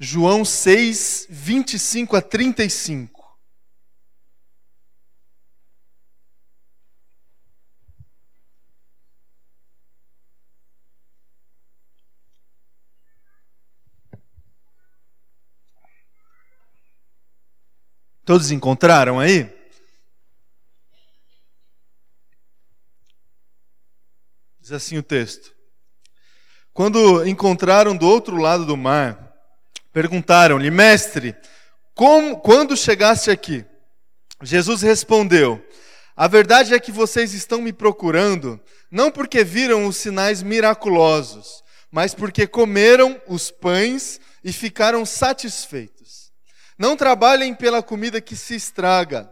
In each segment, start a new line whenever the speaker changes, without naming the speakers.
João 6, 25 a 35. Todos encontraram aí? Diz assim o texto. Quando encontraram do outro lado do mar, perguntaram-lhe, mestre, como, quando chegaste aqui? Jesus respondeu: A verdade é que vocês estão me procurando, não porque viram os sinais miraculosos, mas porque comeram os pães e ficaram satisfeitos. Não trabalhem pela comida que se estraga,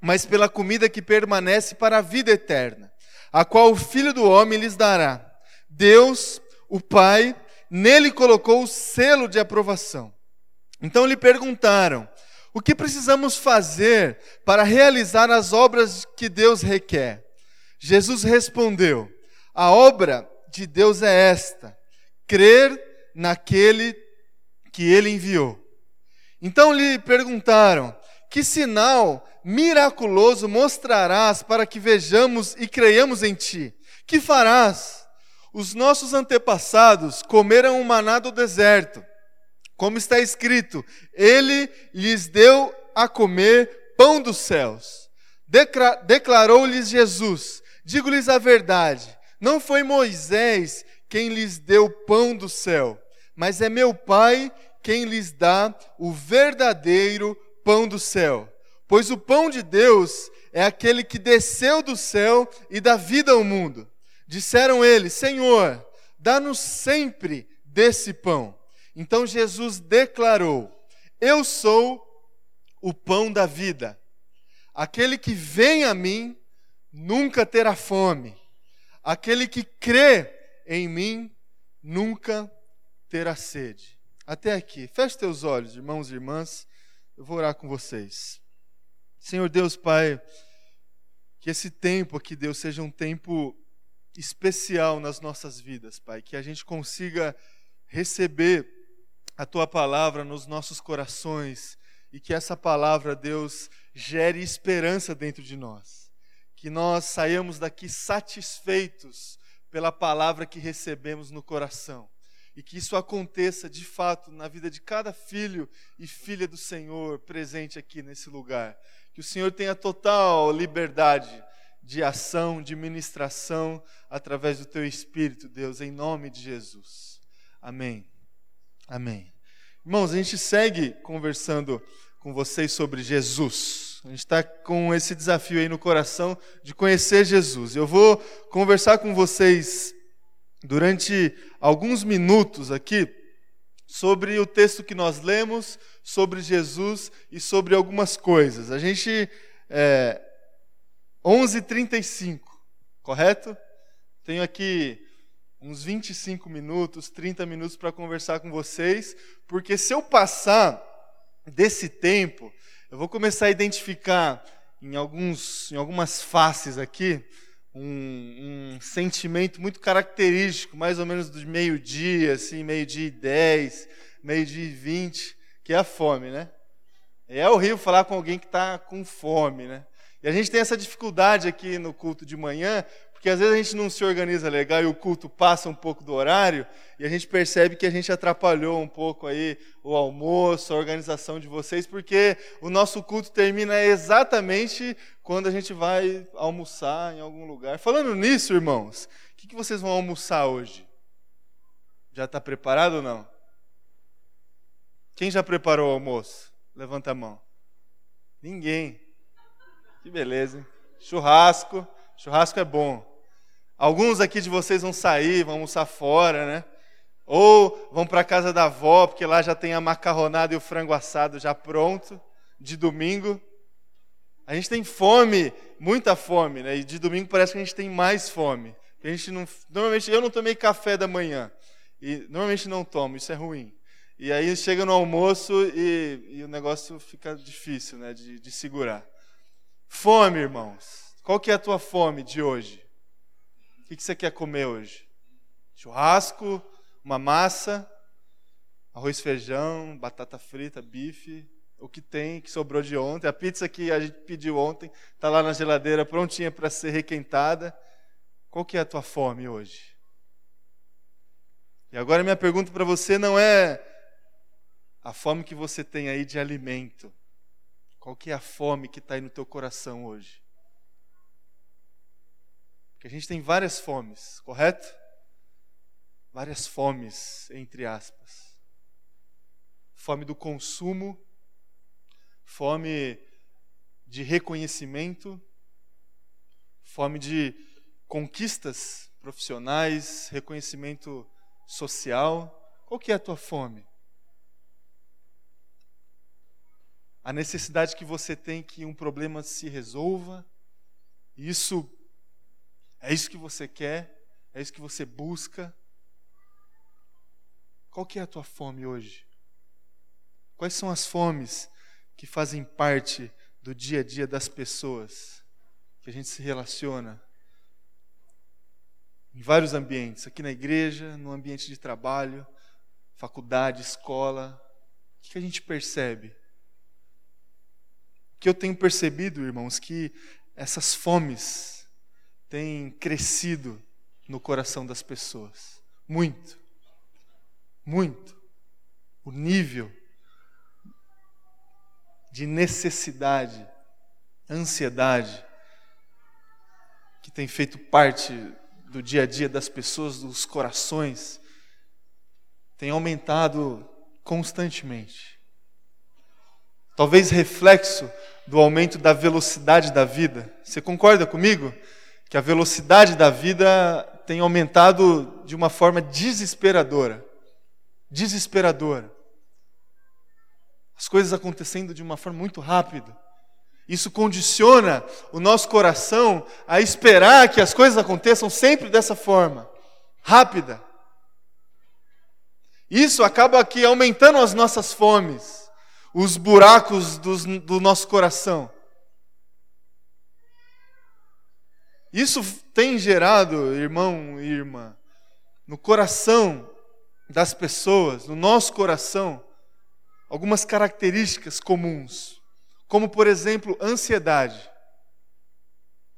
mas pela comida que permanece para a vida eterna, a qual o Filho do Homem lhes dará. Deus, o Pai, nele colocou o selo de aprovação. Então lhe perguntaram: o que precisamos fazer para realizar as obras que Deus requer? Jesus respondeu: a obra de Deus é esta: crer naquele que ele enviou. Então lhe perguntaram: Que sinal miraculoso mostrarás para que vejamos e creiamos em ti? Que farás? Os nossos antepassados comeram o maná do deserto, como está escrito: Ele lhes deu a comer pão dos céus. Declarou-lhes Jesus: Digo-lhes a verdade, não foi Moisés quem lhes deu pão do céu, mas é meu Pai quem lhes dá o verdadeiro pão do céu. Pois o pão de Deus é aquele que desceu do céu e dá vida ao mundo. Disseram eles: Senhor, dá-nos sempre desse pão. Então Jesus declarou: Eu sou o pão da vida. Aquele que vem a mim nunca terá fome. Aquele que crê em mim nunca terá sede. Até aqui. Feche teus olhos, irmãos e irmãs. Eu vou orar com vocês. Senhor Deus, Pai, que esse tempo aqui, Deus, seja um tempo especial nas nossas vidas, Pai. Que a gente consiga receber a Tua palavra nos nossos corações e que essa palavra, Deus, gere esperança dentro de nós. Que nós saiamos daqui satisfeitos pela palavra que recebemos no coração e que isso aconteça de fato na vida de cada filho e filha do Senhor presente aqui nesse lugar. Que o Senhor tenha total liberdade de ação, de ministração através do teu Espírito, Deus, em nome de Jesus. Amém. Amém. Irmãos, a gente segue conversando com vocês sobre Jesus. A gente está com esse desafio aí no coração de conhecer Jesus. Eu vou conversar com vocês durante alguns minutos aqui sobre o texto que nós lemos, sobre Jesus e sobre algumas coisas. A gente. É, 11h35, correto? Tenho aqui uns 25 minutos, 30 minutos para conversar com vocês, porque se eu passar desse tempo, eu vou começar a identificar em, alguns, em algumas faces aqui um, um, sentimento muito característico, mais ou menos do meio-dia, assim, meio-dia e dez, meio-dia e vinte, que é a fome, né? É horrível falar com alguém que está com fome, né? E a gente tem essa dificuldade aqui no culto de manhã, porque às vezes a gente não se organiza legal e o culto passa um pouco do horário e a gente percebe que a gente atrapalhou um pouco aí o almoço, a organização de vocês, porque o nosso culto termina exatamente quando a gente vai almoçar em algum lugar. Falando nisso, irmãos, o que, que vocês vão almoçar hoje? Já está preparado ou não? Quem já preparou o almoço? Levanta a mão. Ninguém. Que beleza, hein? Churrasco. Churrasco é bom. Alguns aqui de vocês vão sair, vão almoçar fora, né? Ou vão para a casa da avó, porque lá já tem a macarronada e o frango assado já pronto, de domingo. A gente tem fome, muita fome, né? E de domingo parece que a gente tem mais fome. A gente não, normalmente eu não tomei café da manhã. E normalmente não tomo, isso é ruim. E aí chega no almoço e, e o negócio fica difícil, né? De, de segurar. Fome, irmãos. Qual que é a tua fome de hoje? O que você quer comer hoje? Churrasco, uma massa, arroz, feijão, batata frita, bife, o que tem, que sobrou de ontem. A pizza que a gente pediu ontem está lá na geladeira, prontinha para ser requentada. Qual que é a tua fome hoje? E agora minha pergunta para você não é a fome que você tem aí de alimento. Qual que é a fome que está aí no teu coração hoje? Porque a gente tem várias fomes, correto? Várias fomes, entre aspas. Fome do consumo, fome de reconhecimento, fome de conquistas profissionais, reconhecimento social. Qual que é a tua fome? A necessidade que você tem que um problema se resolva. Isso é isso que você quer? É isso que você busca? Qual que é a tua fome hoje? Quais são as fomes que fazem parte do dia a dia das pessoas que a gente se relaciona em vários ambientes, aqui na igreja, no ambiente de trabalho, faculdade, escola. O que a gente percebe? Que eu tenho percebido, irmãos, que essas fomes têm crescido no coração das pessoas. Muito. Muito. O nível de necessidade, ansiedade, que tem feito parte do dia a dia das pessoas, dos corações, tem aumentado constantemente. Talvez reflexo do aumento da velocidade da vida. Você concorda comigo? Que a velocidade da vida tem aumentado de uma forma desesperadora. Desesperadora. As coisas acontecendo de uma forma muito rápida. Isso condiciona o nosso coração a esperar que as coisas aconteçam sempre dessa forma, rápida. Isso acaba aqui aumentando as nossas fomes, os buracos do, do nosso coração. Isso tem gerado, irmão e irmã, no coração das pessoas, no nosso coração, algumas características comuns como por exemplo ansiedade.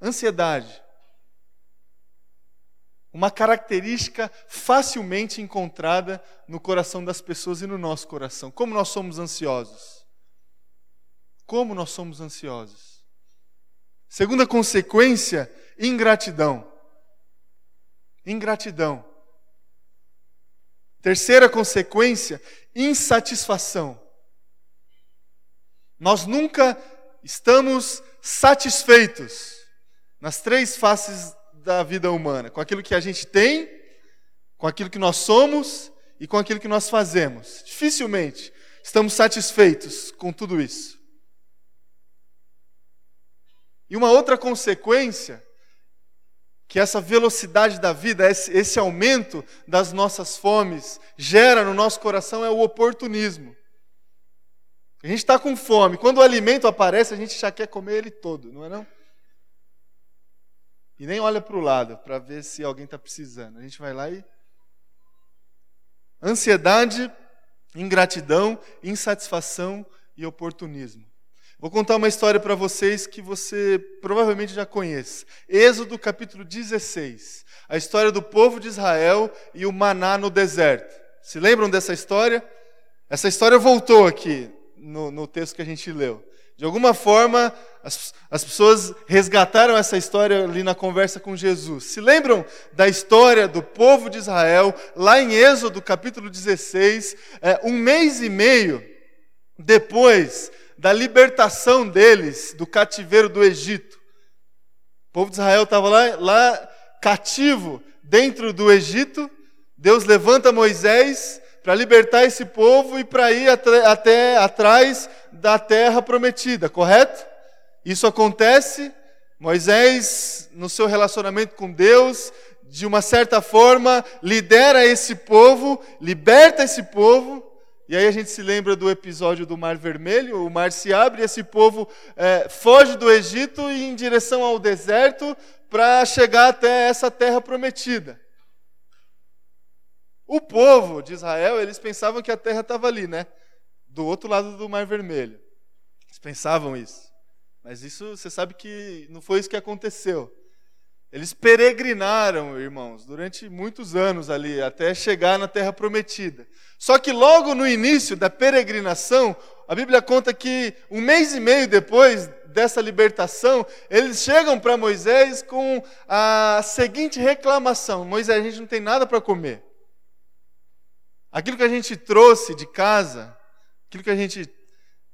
Ansiedade. Uma característica facilmente encontrada no coração das pessoas e no nosso coração. Como nós somos ansiosos? Como nós somos ansiosos? Segunda consequência, ingratidão. Ingratidão. Terceira consequência, insatisfação. Nós nunca estamos satisfeitos nas três faces da vida humana: com aquilo que a gente tem, com aquilo que nós somos e com aquilo que nós fazemos. Dificilmente estamos satisfeitos com tudo isso. E uma outra consequência que essa velocidade da vida, esse, aumento das nossas fomes, gera no nosso coração é o oportunismo. A gente está com fome. Quando o alimento aparece, a gente já quer comer ele todo, não é não? E nem olha para o lado para ver se alguém está precisando. A gente vai lá e. Ansiedade, ingratidão, insatisfação e oportunismo. Vou contar uma história para vocês que você provavelmente já conhece. Êxodo capítulo 16. A história do povo de Israel e o maná no deserto. Se lembram dessa história? Essa história voltou aqui no, no texto que a gente leu. De alguma forma, as, as pessoas resgataram essa história ali na conversa com Jesus. Se lembram da história do povo de Israel, lá em Êxodo capítulo 16, é, um mês e meio depois da libertação deles do cativeiro do Egito. O povo de Israel estava lá, lá cativo dentro do Egito. Deus levanta Moisés para libertar esse povo e para ir até, até atrás da terra prometida, correto? Isso acontece, Moisés, no seu relacionamento com Deus, de uma certa forma, lidera esse povo, liberta esse povo, e aí a gente se lembra do episódio do Mar Vermelho: o mar se abre esse povo é, foge do Egito e em direção ao deserto para chegar até essa terra prometida. O povo de Israel, eles pensavam que a terra estava ali, né? Do outro lado do Mar Vermelho. Eles pensavam isso. Mas isso, você sabe que não foi isso que aconteceu. Eles peregrinaram, irmãos, durante muitos anos ali, até chegar na terra prometida. Só que logo no início da peregrinação, a Bíblia conta que um mês e meio depois dessa libertação, eles chegam para Moisés com a seguinte reclamação: Moisés, a gente não tem nada para comer. Aquilo que a gente trouxe de casa, aquilo que a gente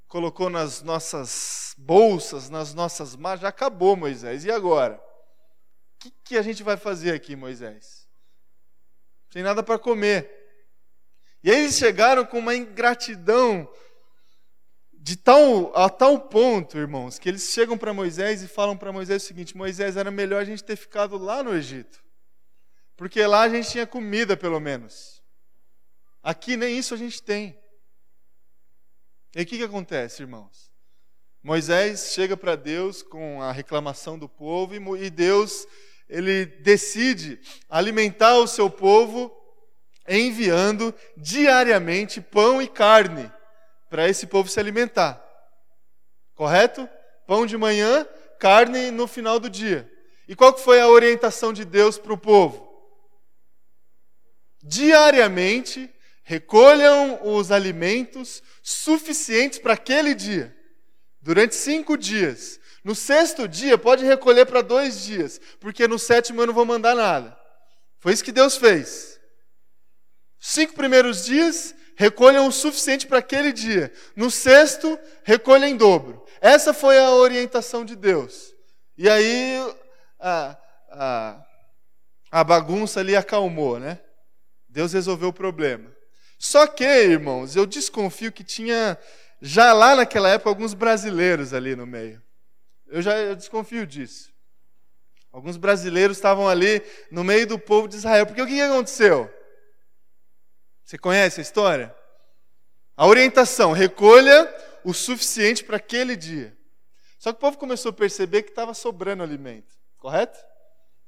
colocou nas nossas bolsas, nas nossas malas, já acabou, Moisés. E agora? O que, que a gente vai fazer aqui, Moisés? Não tem nada para comer. E aí eles chegaram com uma ingratidão de tal, a tal ponto, irmãos, que eles chegam para Moisés e falam para Moisés o seguinte: Moisés, era melhor a gente ter ficado lá no Egito, porque lá a gente tinha comida, pelo menos. Aqui nem isso a gente tem. E o que, que acontece, irmãos? Moisés chega para Deus com a reclamação do povo e Deus ele decide alimentar o seu povo enviando diariamente pão e carne para esse povo se alimentar. Correto? Pão de manhã, carne no final do dia. E qual que foi a orientação de Deus para o povo? Diariamente recolham os alimentos suficientes para aquele dia, durante cinco dias. No sexto dia, pode recolher para dois dias, porque no sétimo eu não vou mandar nada. Foi isso que Deus fez. Cinco primeiros dias, recolham o suficiente para aquele dia. No sexto, recolha em dobro. Essa foi a orientação de Deus. E aí a, a, a bagunça ali acalmou, né? Deus resolveu o problema. Só que, irmãos, eu desconfio que tinha já lá naquela época alguns brasileiros ali no meio. Eu já eu desconfio disso. Alguns brasileiros estavam ali no meio do povo de Israel. Porque o que aconteceu? Você conhece a história? A orientação: recolha o suficiente para aquele dia. Só que o povo começou a perceber que estava sobrando alimento, correto?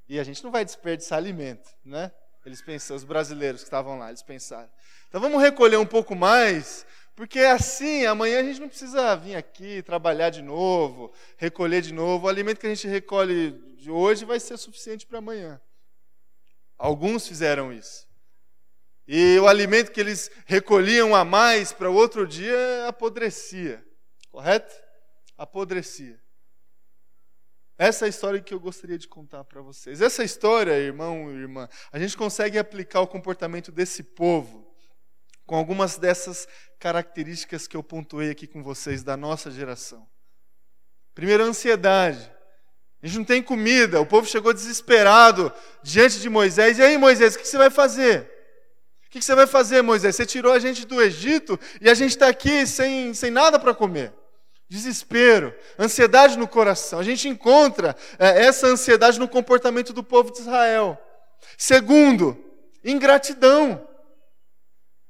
E a gente não vai desperdiçar alimento, né? Eles pensaram, os brasileiros que estavam lá, eles pensaram. Então vamos recolher um pouco mais, porque assim, amanhã a gente não precisa vir aqui trabalhar de novo, recolher de novo. O alimento que a gente recolhe de hoje vai ser suficiente para amanhã. Alguns fizeram isso. E o alimento que eles recolhiam a mais para o outro dia apodrecia. Correto? Apodrecia. Essa é a história que eu gostaria de contar para vocês. Essa história, irmão e irmã, a gente consegue aplicar o comportamento desse povo com algumas dessas características que eu pontuei aqui com vocês da nossa geração. Primeiro, a ansiedade. A gente não tem comida, o povo chegou desesperado diante de Moisés. E aí, Moisés, o que você vai fazer? O que você vai fazer, Moisés? Você tirou a gente do Egito e a gente está aqui sem, sem nada para comer. Desespero, ansiedade no coração. A gente encontra é, essa ansiedade no comportamento do povo de Israel. Segundo, ingratidão.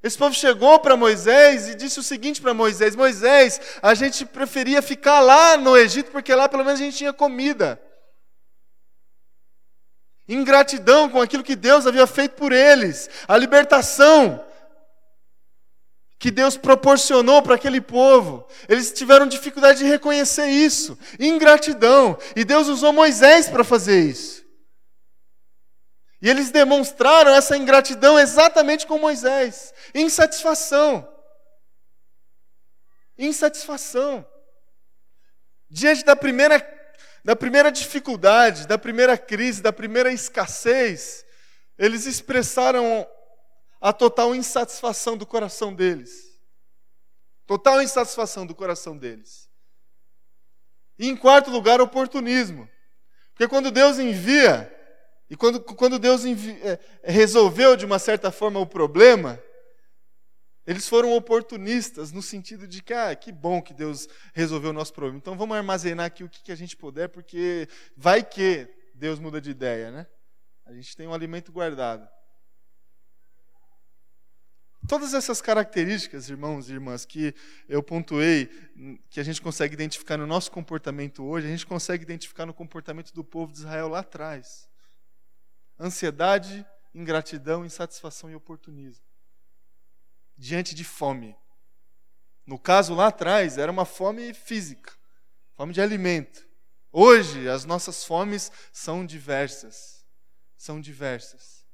Esse povo chegou para Moisés e disse o seguinte para Moisés: Moisés, a gente preferia ficar lá no Egito porque lá pelo menos a gente tinha comida ingratidão com aquilo que Deus havia feito por eles, a libertação que Deus proporcionou para aquele povo. Eles tiveram dificuldade de reconhecer isso, ingratidão, e Deus usou Moisés para fazer isso. E eles demonstraram essa ingratidão exatamente com Moisés, insatisfação. Insatisfação. Diante da primeira da primeira dificuldade, da primeira crise, da primeira escassez, eles expressaram a total insatisfação do coração deles. Total insatisfação do coração deles. E em quarto lugar, oportunismo. Porque quando Deus envia, e quando, quando Deus envia, é, resolveu de uma certa forma o problema, eles foram oportunistas no sentido de que, ah, que bom que Deus resolveu o nosso problema. Então vamos armazenar aqui o que a gente puder, porque vai que Deus muda de ideia, né? A gente tem um alimento guardado. Todas essas características, irmãos e irmãs, que eu pontuei, que a gente consegue identificar no nosso comportamento hoje, a gente consegue identificar no comportamento do povo de Israel lá atrás. Ansiedade, ingratidão, insatisfação e oportunismo. Diante de fome. No caso lá atrás, era uma fome física, fome de alimento. Hoje, as nossas fomes são diversas. São diversas.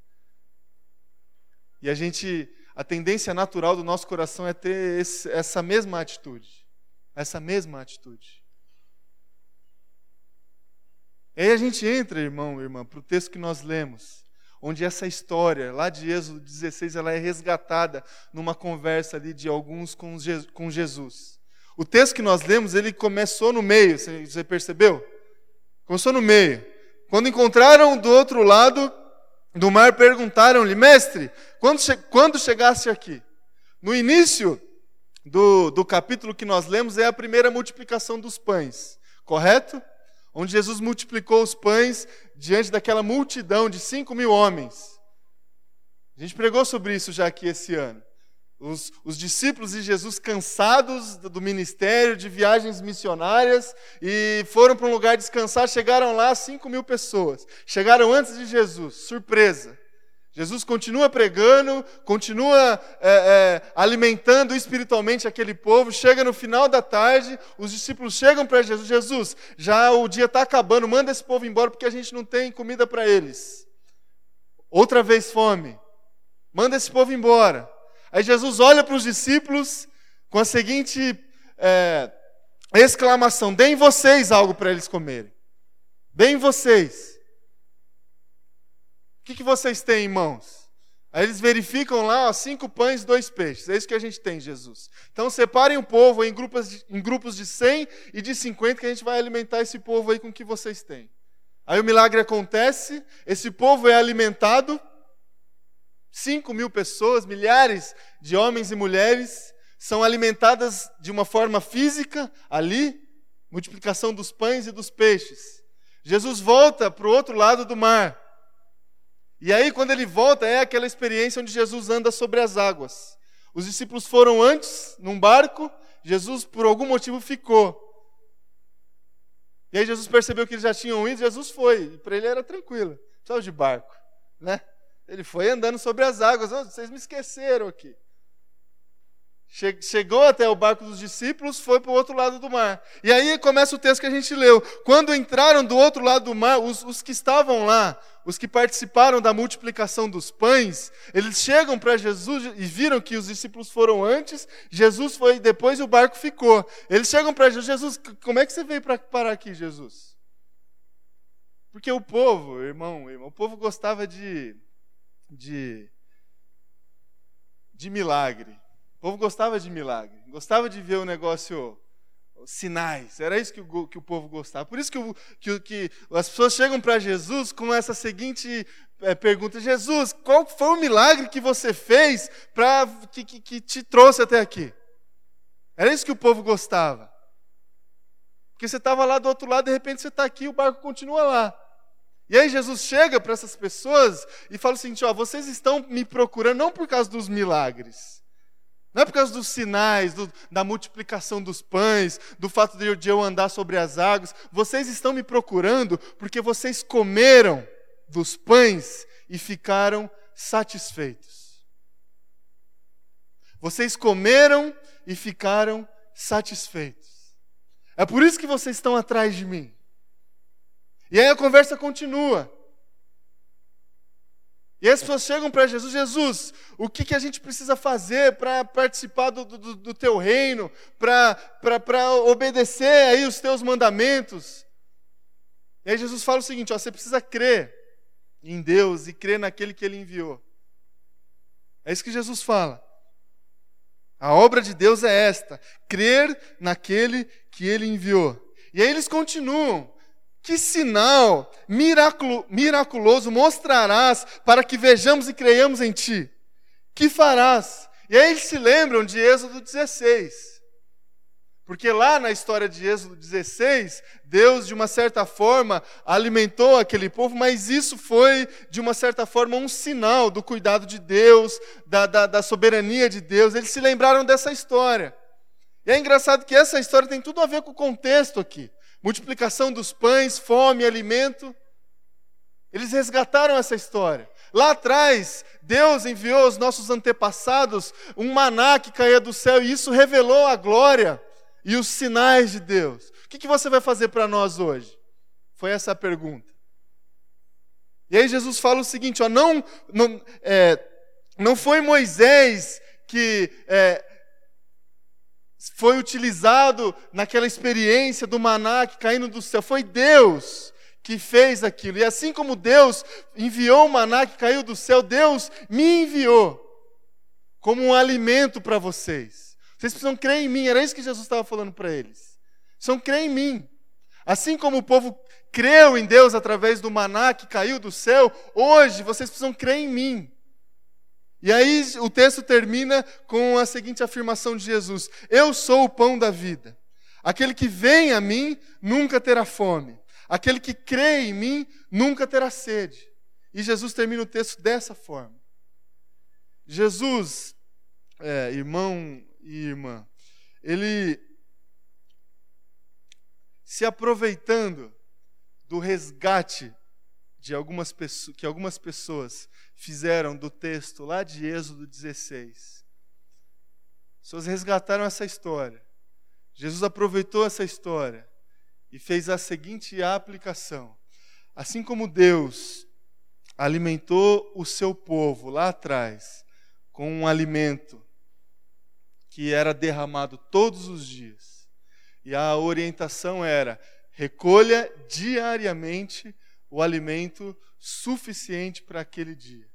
E a gente, a tendência natural do nosso coração é ter esse, essa mesma atitude. Essa mesma atitude. E aí a gente entra, irmão, irmã, para o texto que nós lemos, onde essa história, lá de Êxodo 16, ela é resgatada numa conversa ali de alguns com Jesus. O texto que nós lemos, ele começou no meio, você percebeu? Começou no meio. Quando encontraram do outro lado do mar, perguntaram-lhe, mestre, quando, che quando chegaste aqui? No início do, do capítulo que nós lemos é a primeira multiplicação dos pães, correto? onde Jesus multiplicou os pães diante daquela multidão de cinco mil homens. A gente pregou sobre isso já aqui esse ano. Os, os, discípulos de Jesus cansados do ministério, de viagens missionárias, e foram para um lugar descansar, chegaram lá cinco mil pessoas. Chegaram antes de Jesus, surpresa. Jesus continua pregando, continua é, é, alimentando espiritualmente aquele povo. Chega no final da tarde, os discípulos chegam para Jesus: Jesus, já o dia está acabando, manda esse povo embora porque a gente não tem comida para eles. Outra vez fome, manda esse povo embora. Aí Jesus olha para os discípulos com a seguinte é, exclamação: Deem vocês algo para eles comerem. Deem vocês. O que, que vocês têm em mãos? Aí eles verificam lá, ó, cinco pães, dois peixes. É isso que a gente tem, Jesus. Então separem o povo em grupos, de, em grupos de 100 e de 50 que a gente vai alimentar esse povo aí com o que vocês têm. Aí o milagre acontece, esse povo é alimentado, 5 mil pessoas, milhares de homens e mulheres são alimentadas de uma forma física ali, multiplicação dos pães e dos peixes. Jesus volta para o outro lado do mar. E aí, quando ele volta, é aquela experiência onde Jesus anda sobre as águas. Os discípulos foram antes, num barco, Jesus, por algum motivo, ficou. E aí, Jesus percebeu que eles já tinham ido, Jesus foi. E para ele era tranquilo, só de barco. Né? Ele foi andando sobre as águas. Oh, vocês me esqueceram aqui. Chegou até o barco dos discípulos, foi para o outro lado do mar. E aí começa o texto que a gente leu. Quando entraram do outro lado do mar, os, os que estavam lá, os que participaram da multiplicação dos pães, eles chegam para Jesus e viram que os discípulos foram antes, Jesus foi depois e o barco ficou. Eles chegam para Jesus, Jesus, como é que você veio para parar aqui, Jesus? Porque o povo, irmão, irmão, o povo gostava de, de, de milagre. O povo gostava de milagre, gostava de ver o negócio, sinais. Era isso que o, que o povo gostava. Por isso que, o, que, que as pessoas chegam para Jesus com essa seguinte é, pergunta: Jesus, qual foi o milagre que você fez para que, que, que te trouxe até aqui? Era isso que o povo gostava. Porque você estava lá do outro lado, de repente você está aqui, o barco continua lá. E aí Jesus chega para essas pessoas e fala o seguinte: ó, vocês estão me procurando não por causa dos milagres, não é por causa dos sinais, do, da multiplicação dos pães, do fato de eu, de eu andar sobre as águas. Vocês estão me procurando porque vocês comeram dos pães e ficaram satisfeitos. Vocês comeram e ficaram satisfeitos. É por isso que vocês estão atrás de mim. E aí a conversa continua. E as pessoas chegam para Jesus, Jesus, o que, que a gente precisa fazer para participar do, do, do, teu reino, para obedecer aí os teus mandamentos? E aí Jesus fala o seguinte: ó, você precisa crer em Deus e crer naquele que Ele enviou. É isso que Jesus fala. A obra de Deus é esta: crer naquele que Ele enviou. E aí eles continuam. Que sinal miraculo, miraculoso mostrarás para que vejamos e creiamos em ti? Que farás? E aí eles se lembram de Êxodo 16. Porque lá na história de Êxodo 16, Deus, de uma certa forma, alimentou aquele povo, mas isso foi, de uma certa forma, um sinal do cuidado de Deus, da, da, da soberania de Deus. Eles se lembraram dessa história. E é engraçado que essa história tem tudo a ver com o contexto aqui multiplicação dos pães, fome, alimento. Eles resgataram essa história. Lá atrás, Deus enviou aos nossos antepassados um maná que caía do céu e isso revelou a glória e os sinais de Deus. O que, você vai fazer para nós hoje? Foi essa a pergunta. E aí Jesus fala o seguinte: ó, não, não, é, não foi Moisés que é, foi utilizado naquela experiência do maná que caindo do céu, foi Deus que fez aquilo. E assim como Deus enviou o maná que caiu do céu, Deus me enviou como um alimento para vocês. Vocês precisam crer em mim, era isso que Jesus estava falando para eles. Precisam crer em mim. Assim como o povo creu em Deus através do maná que caiu do céu, hoje vocês precisam crer em mim. E aí o texto termina com a seguinte afirmação de Jesus: Eu sou o pão da vida. Aquele que vem a mim nunca terá fome. Aquele que crê em mim nunca terá sede. E Jesus termina o texto dessa forma. Jesus, é, irmão e irmã, ele se aproveitando do resgate de algumas pessoas, que algumas pessoas fizeram do texto lá de Êxodo 16. As pessoas resgataram essa história. Jesus aproveitou essa história e fez a seguinte aplicação: assim como Deus alimentou o seu povo lá atrás com um alimento que era derramado todos os dias, e a orientação era: recolha diariamente o alimento suficiente para aquele dia.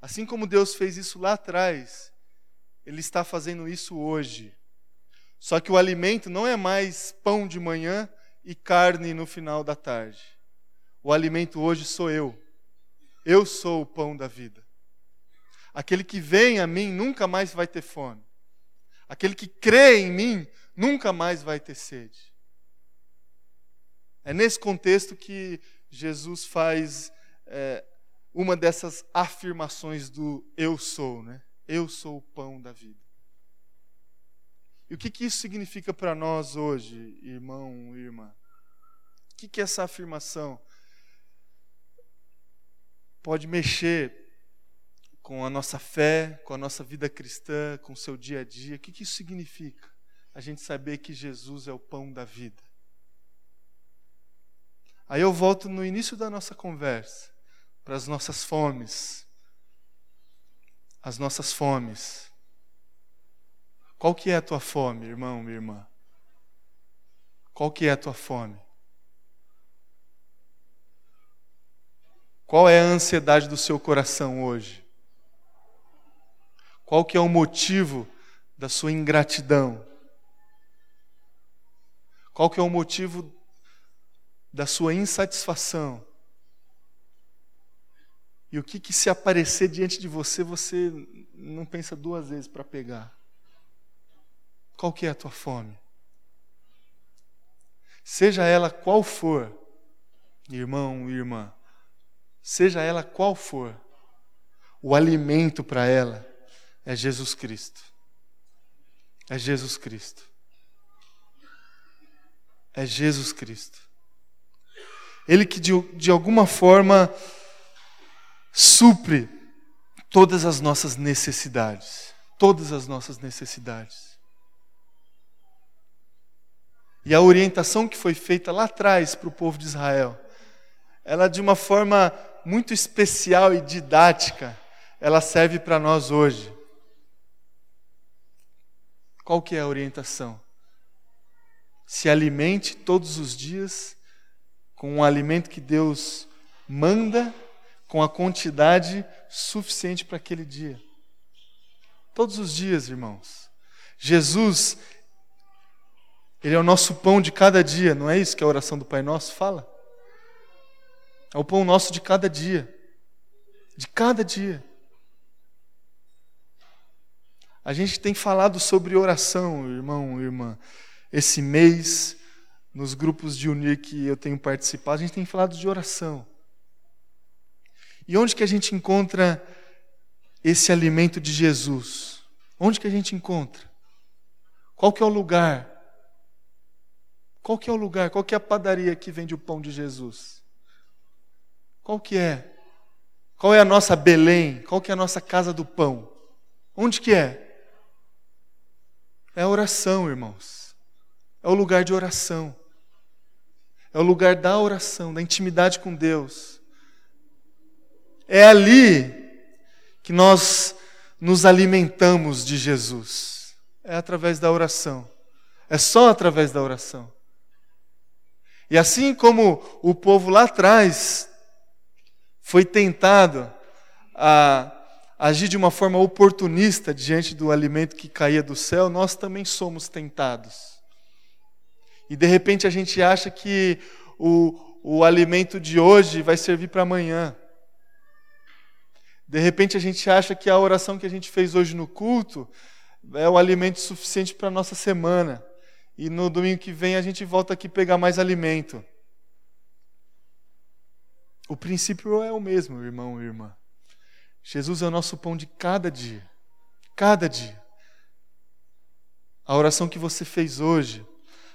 Assim como Deus fez isso lá atrás, Ele está fazendo isso hoje. Só que o alimento não é mais pão de manhã e carne no final da tarde. O alimento hoje sou eu. Eu sou o pão da vida. Aquele que vem a mim nunca mais vai ter fome. Aquele que crê em mim nunca mais vai ter sede. É nesse contexto que Jesus faz é, uma dessas afirmações do eu sou, né? Eu sou o pão da vida. E o que, que isso significa para nós hoje, irmão irmã? O que, que essa afirmação pode mexer com a nossa fé, com a nossa vida cristã, com o seu dia a dia? O que, que isso significa? A gente saber que Jesus é o pão da vida. Aí eu volto no início da nossa conversa para as nossas fomes. As nossas fomes. Qual que é a tua fome, irmão, minha irmã? Qual que é a tua fome? Qual é a ansiedade do seu coração hoje? Qual que é o motivo da sua ingratidão? Qual que é o motivo da sua insatisfação? E o que, que se aparecer diante de você, você não pensa duas vezes para pegar? Qual que é a tua fome? Seja ela qual for, irmão irmã, seja ela qual for, o alimento para ela é Jesus Cristo. É Jesus Cristo. É Jesus Cristo. Ele que de, de alguma forma supre todas as nossas necessidades. Todas as nossas necessidades. E a orientação que foi feita lá atrás para o povo de Israel, ela de uma forma muito especial e didática, ela serve para nós hoje. Qual que é a orientação? Se alimente todos os dias com um alimento que Deus manda, com a quantidade suficiente para aquele dia. Todos os dias, irmãos. Jesus, ele é o nosso pão de cada dia, não é isso que a oração do Pai Nosso fala? É o pão nosso de cada dia. De cada dia. A gente tem falado sobre oração, irmão, irmã. Esse mês, nos grupos de unir que eu tenho participado, a gente tem falado de oração. E onde que a gente encontra esse alimento de Jesus? Onde que a gente encontra? Qual que é o lugar qual que é o lugar? Qual que é a padaria que vende o pão de Jesus? Qual que é? Qual é a nossa Belém? Qual que é a nossa casa do pão? Onde que é? É a oração, irmãos. É o lugar de oração. É o lugar da oração, da intimidade com Deus. É ali que nós nos alimentamos de Jesus. É através da oração. É só através da oração. E assim como o povo lá atrás foi tentado a agir de uma forma oportunista diante do alimento que caía do céu, nós também somos tentados. E de repente a gente acha que o, o alimento de hoje vai servir para amanhã. De repente a gente acha que a oração que a gente fez hoje no culto é o alimento suficiente para a nossa semana. E no domingo que vem a gente volta aqui pegar mais alimento. O princípio é o mesmo, irmão e irmã. Jesus é o nosso pão de cada dia. Cada dia. A oração que você fez hoje,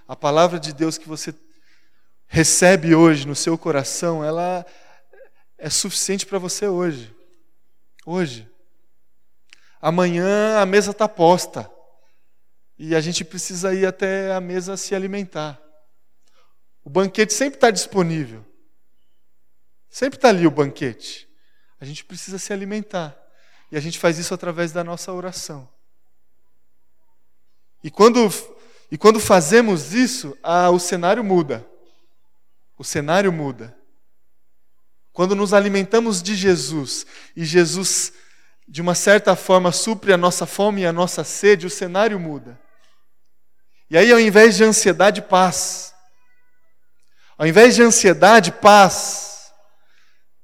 a palavra de Deus que você recebe hoje no seu coração, ela é suficiente para você hoje. Hoje. Amanhã a mesa está posta. E a gente precisa ir até a mesa se alimentar. O banquete sempre está disponível. Sempre está ali o banquete. A gente precisa se alimentar. E a gente faz isso através da nossa oração. E quando, e quando fazemos isso, ah, o cenário muda. O cenário muda. Quando nos alimentamos de Jesus e Jesus, de uma certa forma, supre a nossa fome e a nossa sede, o cenário muda. E aí, ao invés de ansiedade, paz. Ao invés de ansiedade, paz.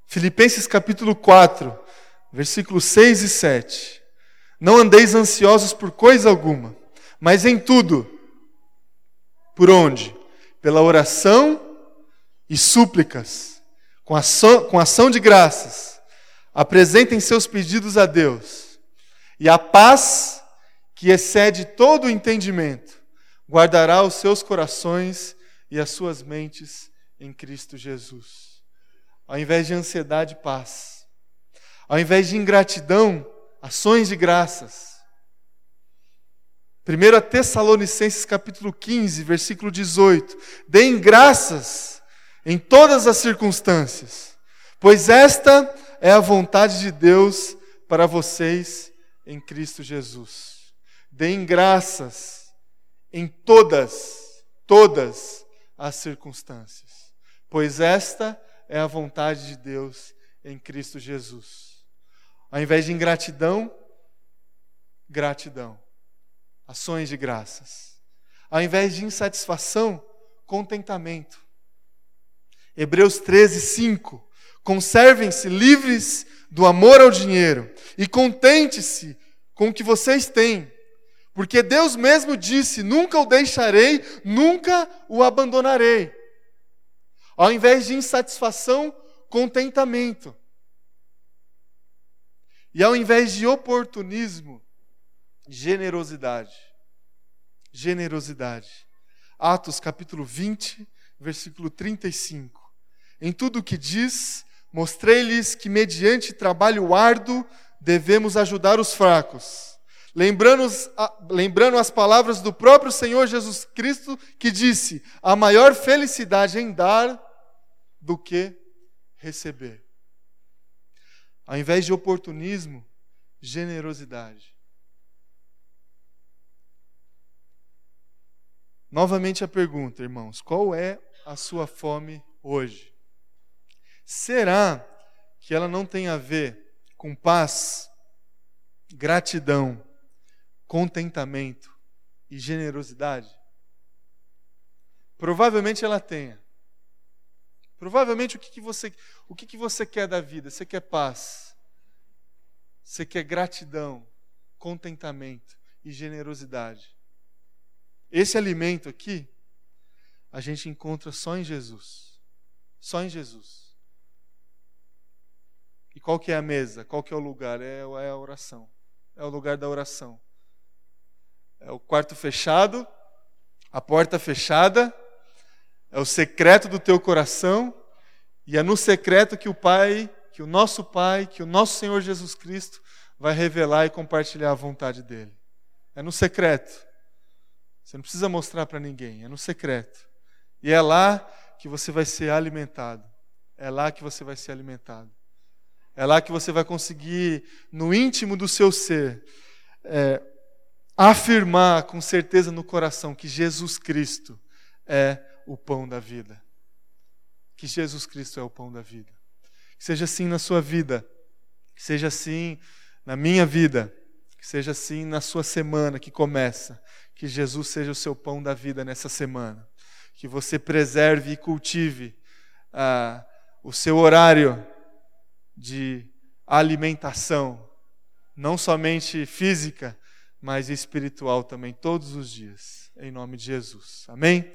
Filipenses capítulo 4, versículos 6 e 7. Não andeis ansiosos por coisa alguma, mas em tudo. Por onde? Pela oração e súplicas, com ação, com ação de graças, apresentem seus pedidos a Deus, e a paz, que excede todo o entendimento, guardará os seus corações e as suas mentes em Cristo Jesus. Ao invés de ansiedade, paz. Ao invés de ingratidão, ações de graças. 1 Tessalonicenses capítulo 15, versículo 18. Deem graças em todas as circunstâncias, pois esta é a vontade de Deus para vocês em Cristo Jesus. Deem graças em todas, todas as circunstâncias, pois esta é a vontade de Deus em Cristo Jesus. Ao invés de ingratidão, gratidão, ações de graças. Ao invés de insatisfação, contentamento. Hebreus 13, 5. Conservem-se livres do amor ao dinheiro e contente-se com o que vocês têm, porque Deus mesmo disse: Nunca o deixarei, nunca o abandonarei. Ao invés de insatisfação, contentamento. E ao invés de oportunismo, generosidade. Generosidade. Atos capítulo 20, versículo 35. Em tudo o que diz, mostrei-lhes que, mediante trabalho árduo, devemos ajudar os fracos. Lembrando, lembrando as palavras do próprio Senhor Jesus Cristo, que disse: a maior felicidade em dar do que receber. Ao invés de oportunismo, generosidade. Novamente a pergunta, irmãos: qual é a sua fome hoje? Será que ela não tem a ver com paz, gratidão, contentamento e generosidade? Provavelmente ela tenha. Provavelmente o que, que você o que, que você quer da vida? Você quer paz? Você quer gratidão, contentamento e generosidade? Esse alimento aqui a gente encontra só em Jesus. Só em Jesus. E qual que é a mesa? Qual que é o lugar? É, é a oração. É o lugar da oração. É o quarto fechado, a porta fechada, é o secreto do teu coração, E é no secreto que o Pai, que o nosso Pai, que o nosso Senhor Jesus Cristo vai revelar e compartilhar a vontade dele. É no secreto. Você não precisa mostrar para ninguém, é no secreto. E é lá que você vai ser alimentado. É lá que você vai ser alimentado. É lá que você vai conseguir, no íntimo do seu ser, é, afirmar com certeza no coração que Jesus Cristo é o pão da vida. Que Jesus Cristo é o pão da vida. Que seja assim na sua vida. Que seja assim na minha vida. Que seja assim na sua semana que começa. Que Jesus seja o seu pão da vida nessa semana. Que você preserve e cultive ah, o seu horário de alimentação, não somente física, mas espiritual também, todos os dias, em nome de Jesus. Amém?